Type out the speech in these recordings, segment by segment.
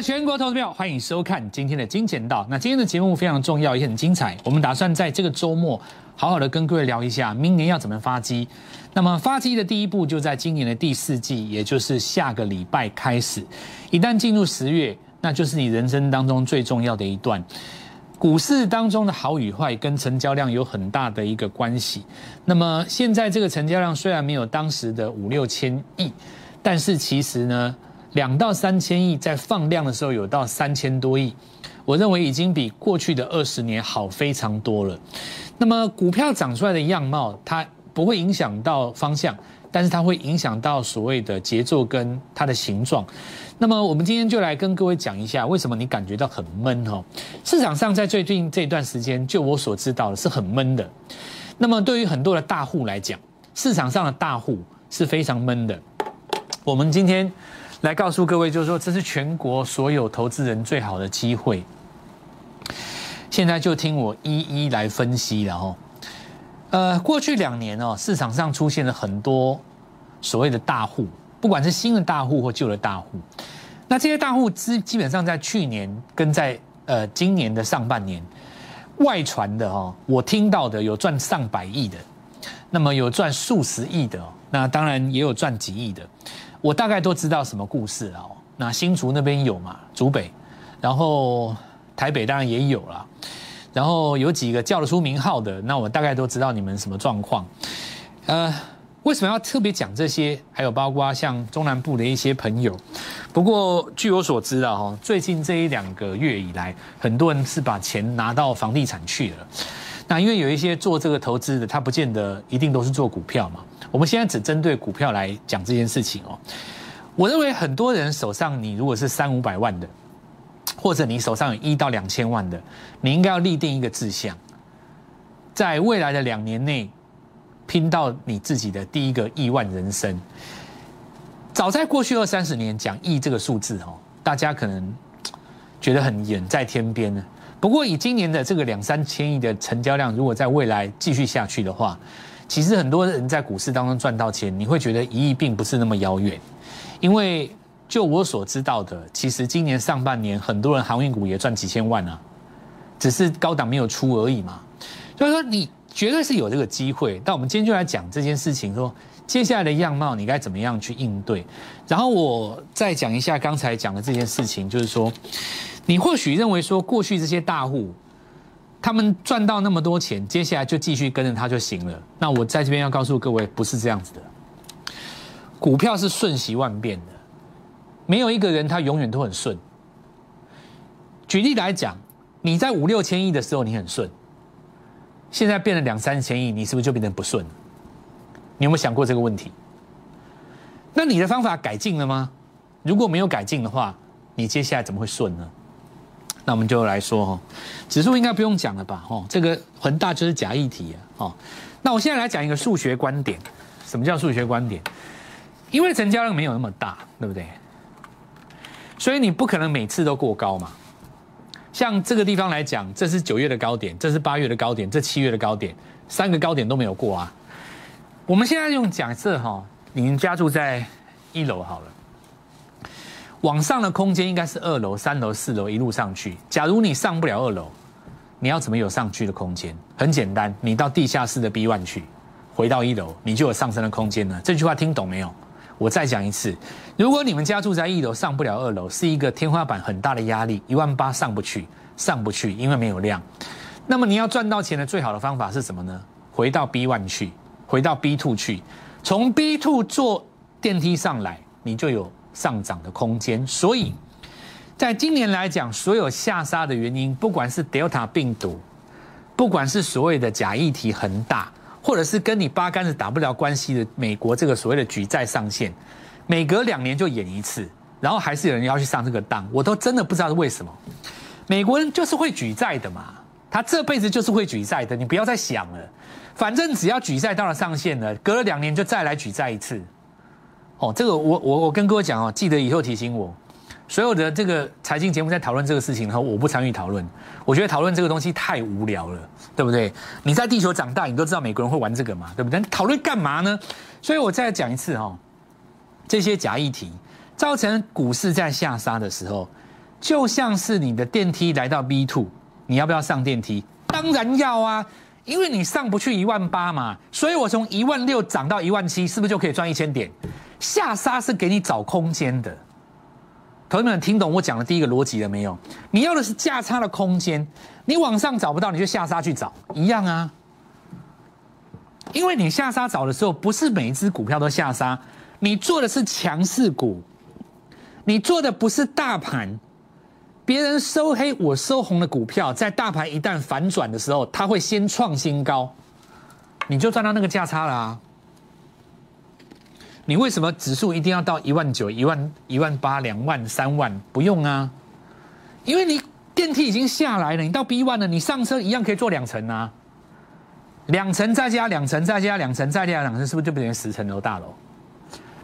全国投票，欢迎收看今天的金钱道。那今天的节目非常重要，也很精彩。我们打算在这个周末，好好的跟各位聊一下，明年要怎么发机。那么发机的第一步就在今年的第四季，也就是下个礼拜开始。一旦进入十月，那就是你人生当中最重要的一段。股市当中的好与坏跟成交量有很大的一个关系。那么现在这个成交量虽然没有当时的五六千亿，但是其实呢，两到三千亿在放量的时候有到三千多亿，我认为已经比过去的二十年好非常多了。那么股票涨出来的样貌，它不会影响到方向，但是它会影响到所谓的节奏跟它的形状。那么我们今天就来跟各位讲一下，为什么你感觉到很闷哦？市场上在最近这段时间，就我所知道的是很闷的。那么对于很多的大户来讲，市场上的大户是非常闷的。我们今天来告诉各位，就是说这是全国所有投资人最好的机会。现在就听我一一来分析了哦。呃，过去两年哦，市场上出现了很多所谓的大户，不管是新的大户或旧的大户。那这些大户基基本上在去年跟在呃今年的上半年外传的哦，我听到的有赚上百亿的，那么有赚数十亿的，那当然也有赚几亿的。我大概都知道什么故事了哦。那新竹那边有嘛，竹北，然后台北当然也有了。然后有几个叫得出名号的，那我大概都知道你们什么状况。呃，为什么要特别讲这些？还有包括像中南部的一些朋友。不过据我所知啊，哈，最近这一两个月以来，很多人是把钱拿到房地产去了。那因为有一些做这个投资的，他不见得一定都是做股票嘛。我们现在只针对股票来讲这件事情哦。我认为很多人手上，你如果是三五百万的。或者你手上有一到两千万的，你应该要立定一个志向，在未来的两年内拼到你自己的第一个亿万人生。早在过去二三十年讲亿这个数字哦，大家可能觉得很远在天边呢。不过以今年的这个两三千亿的成交量，如果在未来继续下去的话，其实很多人在股市当中赚到钱，你会觉得一亿并不是那么遥远，因为。就我所知道的，其实今年上半年很多人航运股也赚几千万啊，只是高档没有出而已嘛。所以说你绝对是有这个机会。但我们今天就来讲这件事情，说接下来的样貌你该怎么样去应对。然后我再讲一下刚才讲的这件事情，就是说你或许认为说过去这些大户他们赚到那么多钱，接下来就继续跟着他就行了。那我在这边要告诉各位，不是这样子的。股票是瞬息万变的。没有一个人他永远都很顺。举例来讲，你在五六千亿的时候你很顺，现在变了两三千亿，你是不是就变得不顺？你有没有想过这个问题？那你的方法改进了吗？如果没有改进的话，你接下来怎么会顺呢？那我们就来说哈，指数应该不用讲了吧？哦，这个恒大就是假议题啊。哦，那我现在来讲一个数学观点。什么叫数学观点？因为成交量没有那么大，对不对？所以你不可能每次都过高嘛？像这个地方来讲，这是九月的高点，这是八月的高点，这七月的高点，三个高点都没有过啊。我们现在用假设哈，你家住在一楼好了，往上的空间应该是二楼、三楼、四楼一路上去。假如你上不了二楼，你要怎么有上去的空间？很简单，你到地下室的 B one 去，回到一楼，你就有上升的空间了。这句话听懂没有？我再讲一次，如果你们家住在一楼，上不了二楼，是一个天花板很大的压力，一万八上不去，上不去，因为没有量。那么你要赚到钱的最好的方法是什么呢？回到 B one 去，回到 B two 去，从 B two 坐电梯上来，你就有上涨的空间。所以，在今年来讲，所有下杀的原因，不管是 Delta 病毒，不管是所谓的假议题恒大。或者是跟你八竿子打不了关系的美国这个所谓的举债上限，每隔两年就演一次，然后还是有人要去上这个当，我都真的不知道是为什么。美国人就是会举债的嘛，他这辈子就是会举债的，你不要再想了，反正只要举债到了上限了，隔了两年就再来举债一次。哦，这个我我我跟各位讲哦，记得以后提醒我。所有的这个财经节目在讨论这个事情，然后我不参与讨论。我觉得讨论这个东西太无聊了，对不对？你在地球长大，你都知道美国人会玩这个嘛，对不对？讨论干嘛呢？所以我再讲一次哈，这些假议题造成股市在下杀的时候，就像是你的电梯来到 B two，你要不要上电梯？当然要啊，因为你上不去一万八嘛，所以我从一万六涨到一万七，是不是就可以赚一千点？下杀是给你找空间的。同学们听懂我讲的第一个逻辑了没有？你要的是价差的空间，你往上找不到，你就下杀去找，一样啊。因为你下杀找的时候，不是每一只股票都下杀，你做的是强势股，你做的不是大盘。别人收黑，我收红的股票，在大盘一旦反转的时候，它会先创新高，你就赚到那个价差啦。你为什么指数一定要到一万九、一万、一万八、两万、三万？不用啊，因为你电梯已经下来了，你到 B one 了，你上车一样可以做两层啊。两层再加两层再加两层再加两层，是不是就变成十层楼大楼？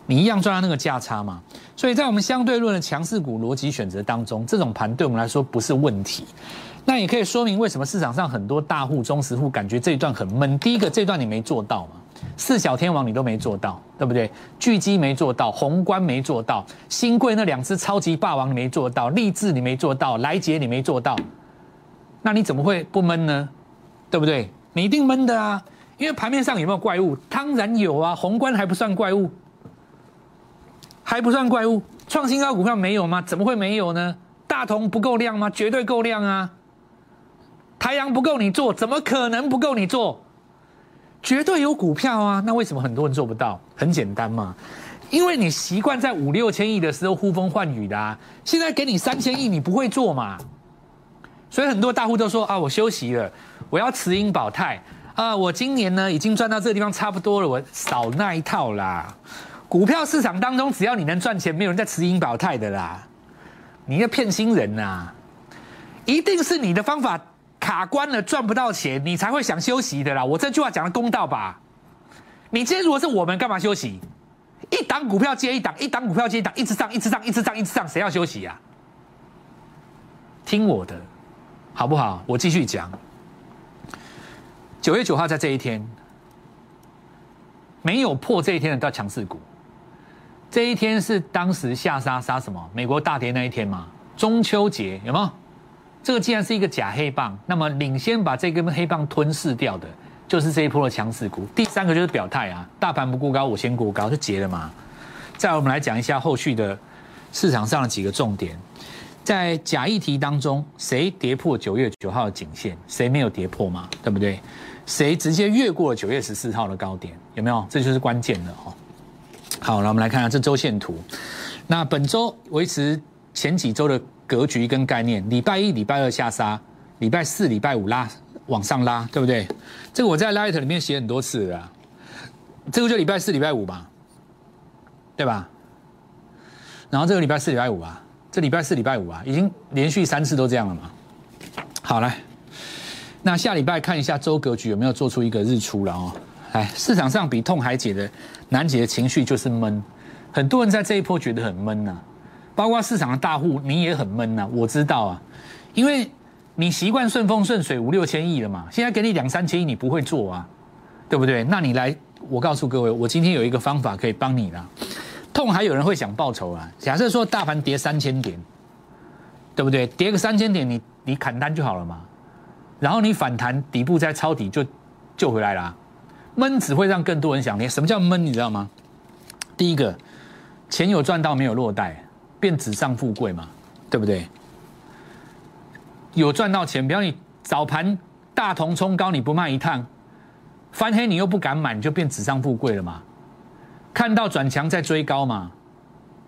你一样赚到那个价差嘛？所以在我们相对论的强势股逻辑选择当中，这种盘对我们来说不是问题。那也可以说明为什么市场上很多大户、中实户感觉这一段很闷。第一个，这段你没做到嘛？四小天王你都没做到，对不对？巨基没做到，宏观没做到，新贵那两只超级霸王你没做到，立志你没做到，来杰你没做到，那你怎么会不闷呢？对不对？你一定闷的啊！因为盘面上有没有怪物？当然有啊！宏观还不算怪物，还不算怪物。创新高股票没有吗？怎么会没有呢？大同不够量吗？绝对够量啊！太阳不够你做，怎么可能不够你做？绝对有股票啊！那为什么很多人做不到？很简单嘛，因为你习惯在五六千亿的时候呼风唤雨的，啊，现在给你三千亿，你不会做嘛？所以很多大户都说啊，我休息了，我要持盈保泰啊，我今年呢已经赚到这个地方差不多了，我少那一套啦。股票市场当中，只要你能赚钱，没有人在持盈保泰的啦。你要骗新人呐，一定是你的方法。卡关了赚不到钱，你才会想休息的啦。我这句话讲的公道吧？你今天如果是我们，干嘛休息？一档股票接一档，一档股票接一档，一直上，一直上，一直上，一直上，谁要休息呀？听我的，好不好？我继续讲。九月九号在这一天，没有破这一天的叫强势股。这一天是当时下杀杀什么？美国大跌那一天嘛？中秋节有没有？这个既然是一个假黑棒，那么领先把这根黑棒吞噬掉的，就是这一波的强势股。第三个就是表态啊，大盘不过高，我先过高就结了嘛。再我们来讲一下后续的市场上的几个重点，在假议题当中，谁跌破九月九号的颈线，谁没有跌破嘛？对不对？谁直接越过了九月十四号的高点，有没有？这就是关键的哦。好，那我们来看下这周线图。那本周维持前几周的。格局跟概念，礼拜一、礼拜二下杀，礼拜四、礼拜五拉往上拉，对不对？这个我在 Light 里面写很多次了，这个就礼拜四、礼拜五吧，对吧？然后这个礼拜四、礼拜五啊，这礼拜四、礼拜五啊，已经连续三次都这样了嘛。好来，那下礼拜看一下周格局有没有做出一个日出了哦。来，市场上比痛还解的难解的情绪就是闷，很多人在这一波觉得很闷呐。包括市场的大户，你也很闷呐，我知道啊，因为你习惯顺风顺水五六千亿了嘛，现在给你两三千亿，你不会做啊，对不对？那你来，我告诉各位，我今天有一个方法可以帮你啦。痛还有人会想报仇啊？假设说大盘跌三千点，对不对？跌个三千点，你你砍单就好了嘛，然后你反弹底部再抄底就救回来啦。闷只会让更多人想跌。什么叫闷？你知道吗？第一个，钱有赚到没有落袋。变纸上富贵嘛，对不对？有赚到钱，比方你早盘大同冲高你不卖一趟，翻黑你又不敢买，你就变纸上富贵了嘛。看到转强再追高嘛，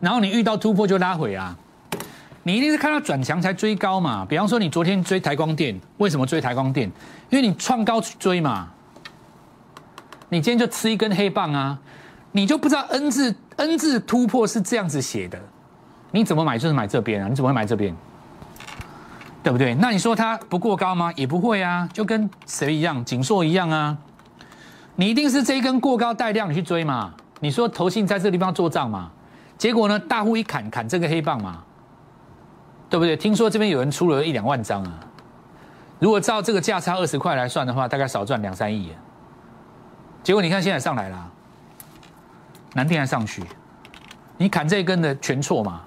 然后你遇到突破就拉回啊。你一定是看到转强才追高嘛。比方说你昨天追台光电，为什么追台光电？因为你创高去追嘛。你今天就吃一根黑棒啊，你就不知道 N 字 N 字突破是这样子写的。你怎么买就是买这边啊？你怎么会买这边？对不对？那你说它不过高吗？也不会啊，就跟谁一样，锦硕一样啊。你一定是这一根过高带量你去追嘛？你说投信在这个地方做账嘛？结果呢，大户一砍砍这个黑棒嘛，对不对？听说这边有人出了一两万张啊。如果照这个价差二十块来算的话，大概少赚两三亿。结果你看现在上来了，南天还上去，你砍这一根的全错嘛？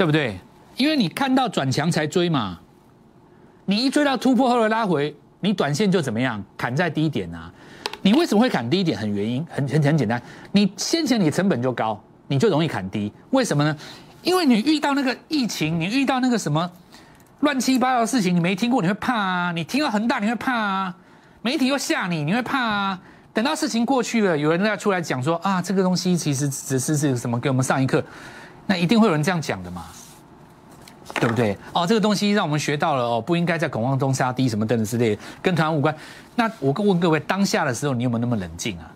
对不对？因为你看到转强才追嘛，你一追到突破后的拉回，你短线就怎么样？砍在低点啊！你为什么会砍低点？很原因，很很很简单，你先前你成本就高，你就容易砍低。为什么呢？因为你遇到那个疫情，你遇到那个什么乱七八糟的事情，你没听过，你会怕啊！你听到恒大，你会怕啊！媒体又吓你，你会怕啊！等到事情过去了，有人再出来讲说啊，这个东西其实只是是什么？给我们上一课，那一定会有人这样讲的嘛？对不对？哦，这个东西让我们学到了哦，不应该在恐慌中杀低什么等等之类，跟团无关。那我问各位，当下的时候你有没有那么冷静啊？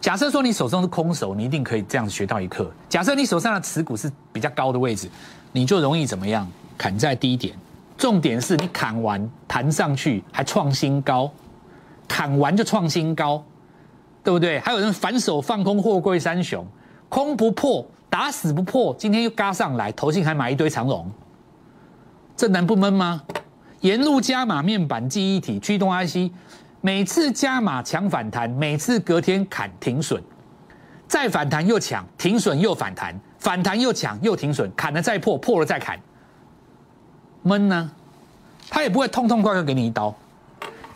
假设说你手上是空手，你一定可以这样学到一课。假设你手上的持股是比较高的位置，你就容易怎么样？砍在低点。重点是你砍完弹上去还创新高，砍完就创新高，对不对？还有人反手放空货柜三雄，空不破，打死不破，今天又嘎上来，投信还买一堆长龙。这难不闷吗？沿路加码面板记忆体驱动 IC，每次加码抢反弹，每次隔天砍停损，再反弹又抢停损又反弹，反弹又抢又停损，砍了再破，破了再砍，闷呢？他也不会痛痛快快给你一刀，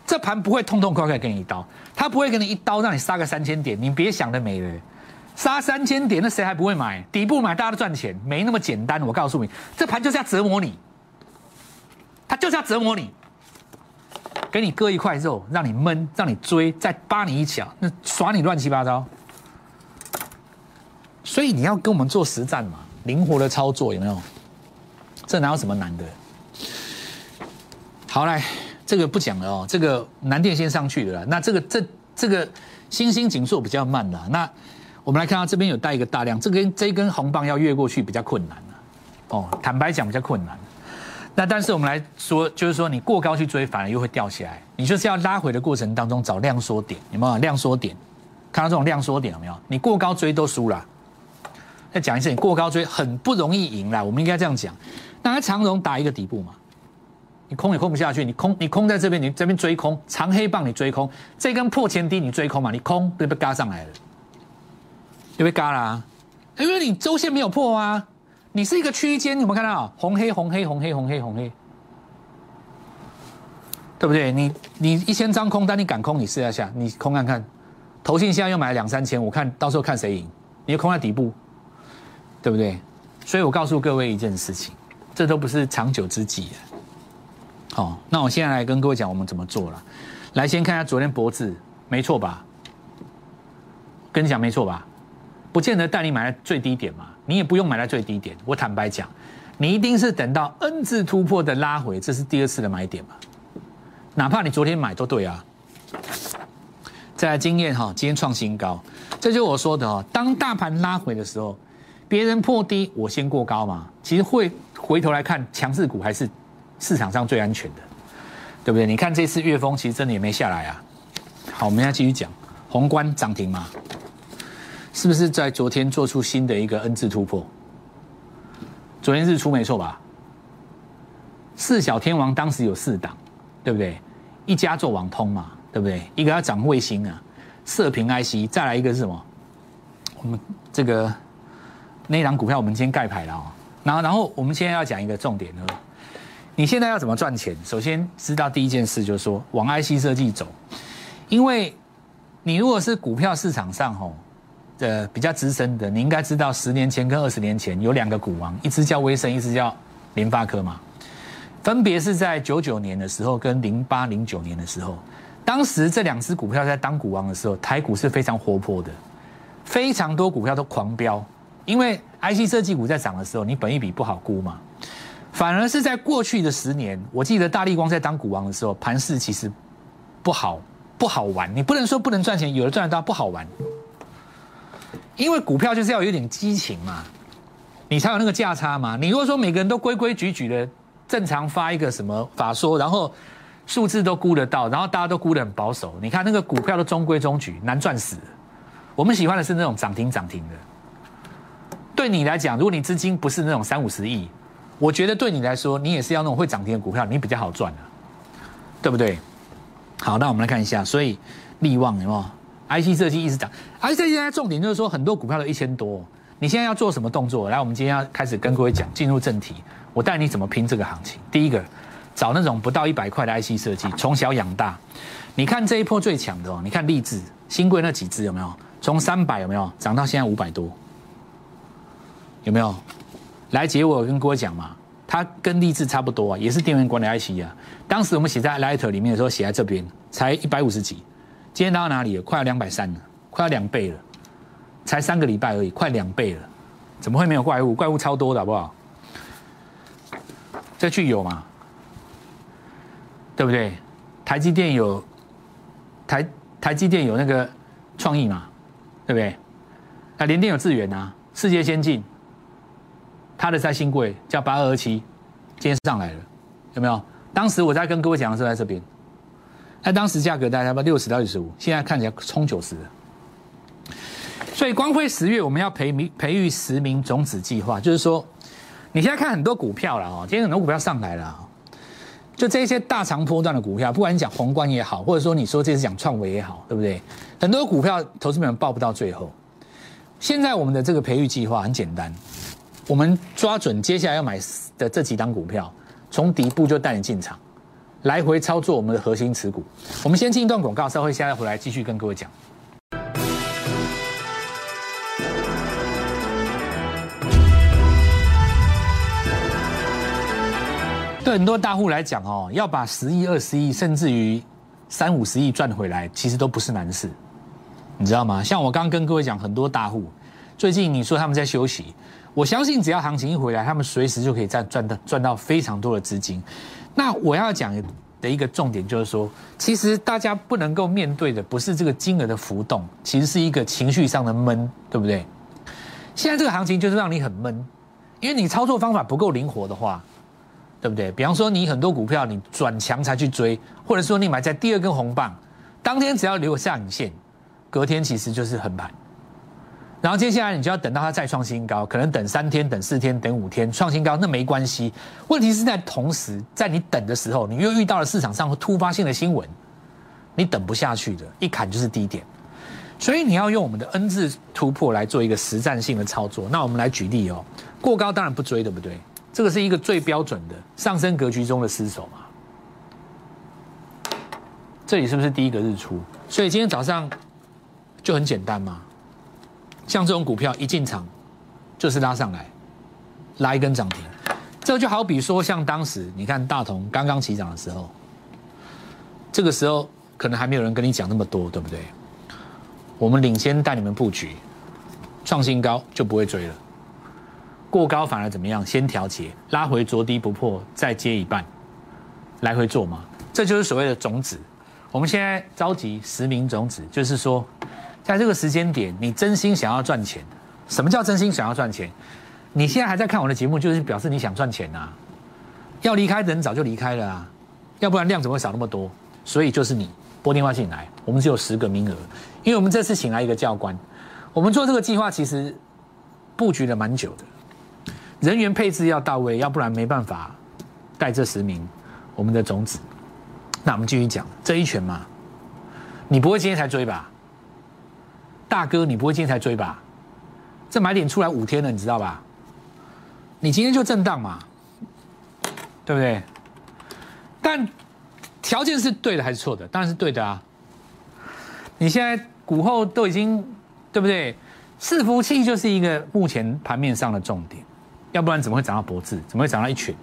这盘不会痛痛快快给你一刀，他不会给你一刀让你杀个三千点，你别想的美了，杀三千点那谁还不会买？底部买大家都赚钱，没那么简单。我告诉你，这盘就是要折磨你。他就是要折磨你，给你割一块肉，让你闷，让你追，再扒你一脚，那耍你乱七八糟。所以你要跟我们做实战嘛，灵活的操作有没有？这哪有什么难的？好来，这个不讲了哦，这个南电先上去了，那这个这这个星星紧缩比较慢了。那我们来看到这边有带一个大量，这根这根红棒要越过去比较困难了。哦，坦白讲比较困难。那但是我们来说，就是说你过高去追，反而又会掉起来。你就是要拉回的过程当中找量缩点，有没有量缩点？看到这种量缩点有没有？你过高追都输了。再讲一次，你过高追很不容易赢啦。我们应该这样讲。那长荣打一个底部嘛，你空也空不下去，你空你空在这边，你这边追空长黑棒你追空，这根破前低你追空嘛，你空就被嘎上来了，就被嘎啦，因为你周线没有破啊。你是一个区间，你有没有看到红黑红黑红黑红黑红黑，对不对？你你一千张空单，你敢空？你试一下，你空看看，投信现在又买了两三千，我看到时候看谁赢？你就空在底部，对不对？所以我告诉各位一件事情，这都不是长久之计。好，那我现在来跟各位讲我们怎么做了。来，先看一下昨天脖子，没错吧？跟你讲没错吧？不见得带你买在最低点嘛。你也不用买在最低点，我坦白讲，你一定是等到 N 字突破的拉回，这是第二次的买点嘛？哪怕你昨天买都对啊。再来经验哈，今天创新高，这就是我说的哦。当大盘拉回的时候，别人破低，我先过高嘛。其实会回头来看，强势股还是市场上最安全的，对不对？你看这次月峰其实真的也没下来啊。好，我们要继续讲，宏观涨停嘛。是不是在昨天做出新的一个 N 字突破？昨天日出没错吧？四小天王当时有四档，对不对？一家做网通嘛，对不对？一个要涨卫星啊，射频 IC，再来一个是什么？我们这个那一档股票我们今天盖牌了哦。然后，然后我们现在要讲一个重点呢。你现在要怎么赚钱？首先知道第一件事就是说往 IC 设计走，因为你如果是股票市场上吼。的比较资深的，你应该知道，十年前跟二十年前有两个股王，一只叫威盛，一只叫联发科嘛。分别是在九九年的时候跟零八零九年的时候，当时这两只股票在当股王的时候，台股是非常活泼的，非常多股票都狂飙。因为 IC 设计股在涨的时候，你本一笔不好估嘛。反而是在过去的十年，我记得大力光在当股王的时候，盘势其实不好不好玩。你不能说不能赚钱，有的赚得到，不好玩。因为股票就是要有点激情嘛，你才有那个价差嘛。你如果说每个人都规规矩矩的正常发一个什么法说，然后数字都估得到，然后大家都估得很保守，你看那个股票都中规中矩，难赚死。我们喜欢的是那种涨停涨停的。对你来讲，如果你资金不是那种三五十亿，我觉得对你来说，你也是要那种会涨停的股票，你比较好赚的，对不对？好，那我们来看一下，所以利旺有没有？IC 设计一直涨，IC 设计现在重点就是说很多股票都一千多，你现在要做什么动作？来，我们今天要开始跟各位讲，进入正题，我带你怎么拼这个行情。第一个，找那种不到一百块的 IC 设计，从小养大。你看这一波最强的哦，你看立志、新贵那几只有没有？从三百有没有涨到现在五百多？有没有？来结我跟各位讲嘛，它跟立志差不多啊，也是电源管理 IC 啊。当时我们写在 Lighter 里面的时候，写在这边才一百五十几，今天到哪里了？快要两百三了，快要两倍了，才三个礼拜而已，快两倍了，怎么会没有怪物？怪物超多的好不好？这句有嘛？对不对？台积电有台台积电有那个创意嘛？对不对？那联电有智源啊，世界先进，它的在新贵叫八二二七，今天上来了，有没有？当时我在跟各位讲的时候在这边，那当时价格大概不六十到六十五，现在看起来冲九十。所以光辉十月我们要培名培育十名种子计划，就是说，你现在看很多股票了哦，今天很多股票上来了，就这些大长波段的股票，不管你讲宏观也好，或者说你说这是讲创维也好，对不对？很多股票投资们报不到最后。现在我们的这个培育计划很简单，我们抓准接下来要买的这几档股票，从底部就带你进场，来回操作我们的核心持股。我们先进一段广告，稍后现在回来继续跟各位讲。对很多大户来讲哦，要把十亿、二十亿，甚至于三五十亿赚回来，其实都不是难事。你知道吗？像我刚刚跟各位讲，很多大户最近你说他们在休息，我相信只要行情一回来，他们随时就可以赚赚到赚到非常多的资金。那我要讲的一个重点就是说，其实大家不能够面对的不是这个金额的浮动，其实是一个情绪上的闷，对不对？现在这个行情就是让你很闷，因为你操作方法不够灵活的话，对不对？比方说你很多股票你转强才去追，或者说你买在第二根红棒，当天只要留下影线。隔天其实就是横盘，然后接下来你就要等到它再创新高，可能等三天、等四天、等五天创新高，那没关系。问题是在同时，在你等的时候，你又遇到了市场上突发性的新闻，你等不下去的，一砍就是低点。所以你要用我们的 N 字突破来做一个实战性的操作。那我们来举例哦，过高当然不追，对不对？这个是一个最标准的上升格局中的失手嘛。这里是不是第一个日出？所以今天早上。就很简单嘛，像这种股票一进场，就是拉上来，拉一根涨停，这就好比说像当时你看大同刚刚起涨的时候，这个时候可能还没有人跟你讲那么多，对不对？我们领先带你们布局，创新高就不会追了，过高反而怎么样？先调节，拉回着低不破，再接一半，来回做嘛，这就是所谓的种子。我们现在召集十名种子，就是说。在这个时间点，你真心想要赚钱？什么叫真心想要赚钱？你现在还在看我的节目，就是表示你想赚钱呐。要离开的人早就离开了啊，要不然量怎么会少那么多？所以就是你拨电话进来，我们只有十个名额，因为我们这次请来一个教官。我们做这个计划其实布局了蛮久的，人员配置要到位，要不然没办法带这十名我们的种子。那我们继续讲这一拳嘛，你不会今天才追吧？大哥，你不会今天才追吧？这买点出来五天了，你知道吧？你今天就震荡嘛，对不对？但条件是对的还是错的？当然是对的啊！你现在股后都已经对不对？伺服器就是一个目前盘面上的重点，要不然怎么会涨到脖子？怎么会涨到一拳？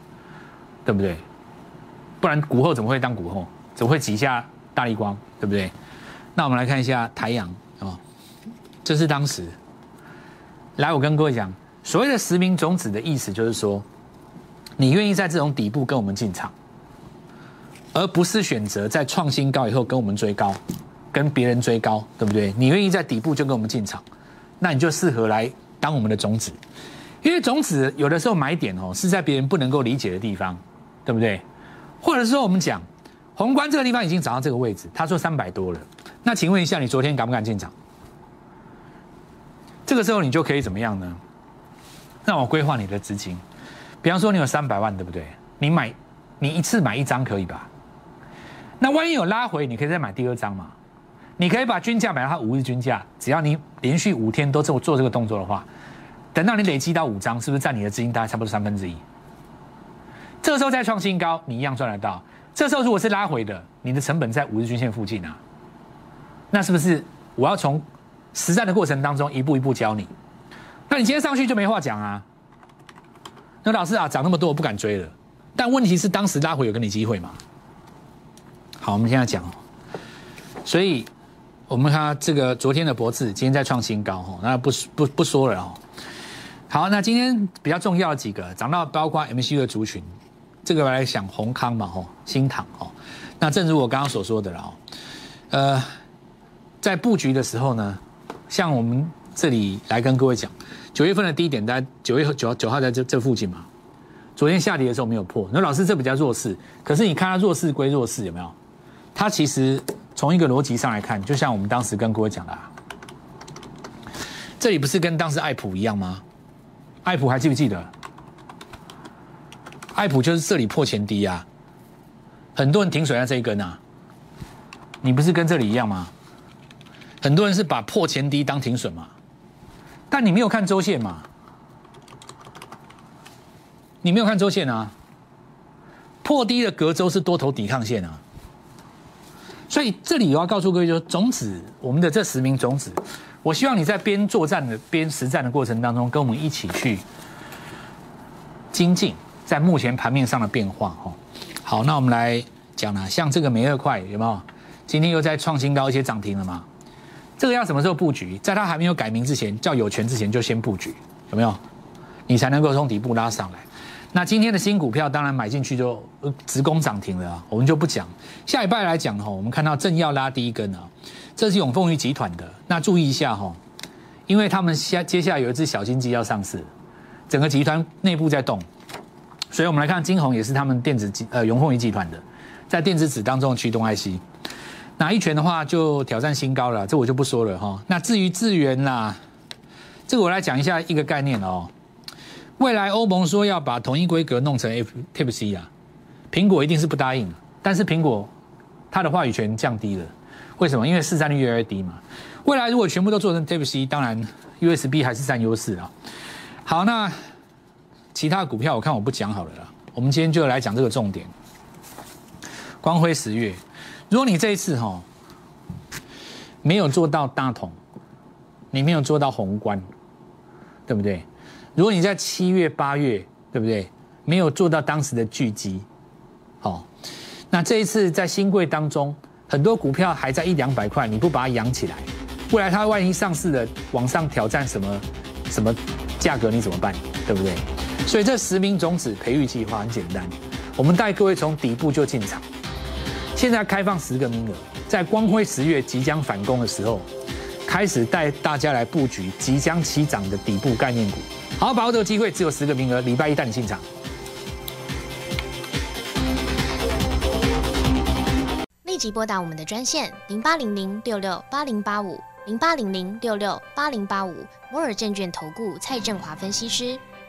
对不对？不然股后怎么会当股后？怎么会挤下大力光？对不对？那我们来看一下台阳。这是当时，来，我跟各位讲，所谓的实名种子的意思，就是说，你愿意在这种底部跟我们进场，而不是选择在创新高以后跟我们追高，跟别人追高，对不对？你愿意在底部就跟我们进场，那你就适合来当我们的种子，因为种子有的时候买点哦是在别人不能够理解的地方，对不对？或者是说我们讲，宏观这个地方已经涨到这个位置，他说三百多了，那请问一下，你昨天敢不敢进场？这个时候你就可以怎么样呢？让我规划你的资金，比方说你有三百万，对不对？你买，你一次买一张可以吧？那万一有拉回，你可以再买第二张嘛？你可以把均价买到它五日均价，只要你连续五天都做做这个动作的话，等到你累积到五张，是不是占你的资金大概差不多三分之一？这个时候再创新高，你一样赚得到。这时候如果是拉回的，你的成本在五日均线附近啊，那是不是我要从实战的过程当中一步一步教你？那你今天上去就没话讲啊？那老师啊，涨那么多我不敢追了。但问题是当时拉回有给你机会吗？好，我们现在讲，所以我们看这个昨天的博智今天在创新高哦，那不不不说了哦。好，那今天比较重要的几个涨到包括 MCU 的族群，这个来想宏康嘛吼，新塘哦。那正如我刚刚所说的了哦，呃，在布局的时候呢，像我们这里来跟各位讲，九月份的低点在九月九九号在这这附近嘛。昨天下跌的时候没有破，那老师这比较弱势，可是你看它弱势归弱势，有没有？它其实从一个逻辑上来看，就像我们当时跟各位讲的，这里不是跟当时爱普一样吗？爱普还记不记得？爱普就是这里破前低啊，很多人停水在这一根啊，你不是跟这里一样吗？很多人是把破前低当停损嘛，但你没有看周线嘛？你没有看周线啊？破低的隔周是多头抵抗线啊，所以这里我要告诉各位，就是种子，我们的这十名种子，我希望你在边作战的边实战的过程当中，跟我们一起去精进在目前盘面上的变化哈。好，那我们来讲了，像这个美二块有没有？今天又在创新高，一些涨停了嘛？这个要什么时候布局？在它还没有改名之前，叫有权之前就先布局，有没有？你才能够从底部拉上来。那今天的新股票当然买进去就直攻涨停了，我们就不讲。下礼拜来讲哈，我们看到正要拉第一根啊，这是永丰余集团的。那注意一下哈，因为他们下接下来有一只小金鸡要上市，整个集团内部在动，所以我们来看金鸿也是他们电子集呃永丰余集团的，在电子纸当中驱动 IC。哪一拳的话就挑战新高了，这我就不说了哈。那至于智源啦，这个我来讲一下一个概念哦。未来欧盟说要把同一规格弄成 F Type C 啊，苹果一定是不答应。但是苹果它的话语权降低了，为什么？因为市占率越来越低嘛。未来如果全部都做成 Type C，当然 USB 还是占优势啊。好，那其他股票我看我不讲好了啦。我们今天就来讲这个重点。光辉十月，如果你这一次哈没有做到大同，你没有做到宏观，对不对？如果你在七月八月，对不对？没有做到当时的聚集，好，那这一次在新贵当中，很多股票还在一两百块，你不把它养起来，未来它万一上市的往上挑战什么什么价格，你怎么办？对不对？所以这十名种子培育计划很简单，我们带各位从底部就进场，现在开放十个名额，在光辉十月即将反攻的时候，开始带大家来布局即将起涨的底部概念股。好，把握这个机会，只有十个名额，礼拜一带你进场。立即拨打我们的专线零八零零六六八零八五零八零零六六八零八五摩尔证券投顾蔡振华分析师。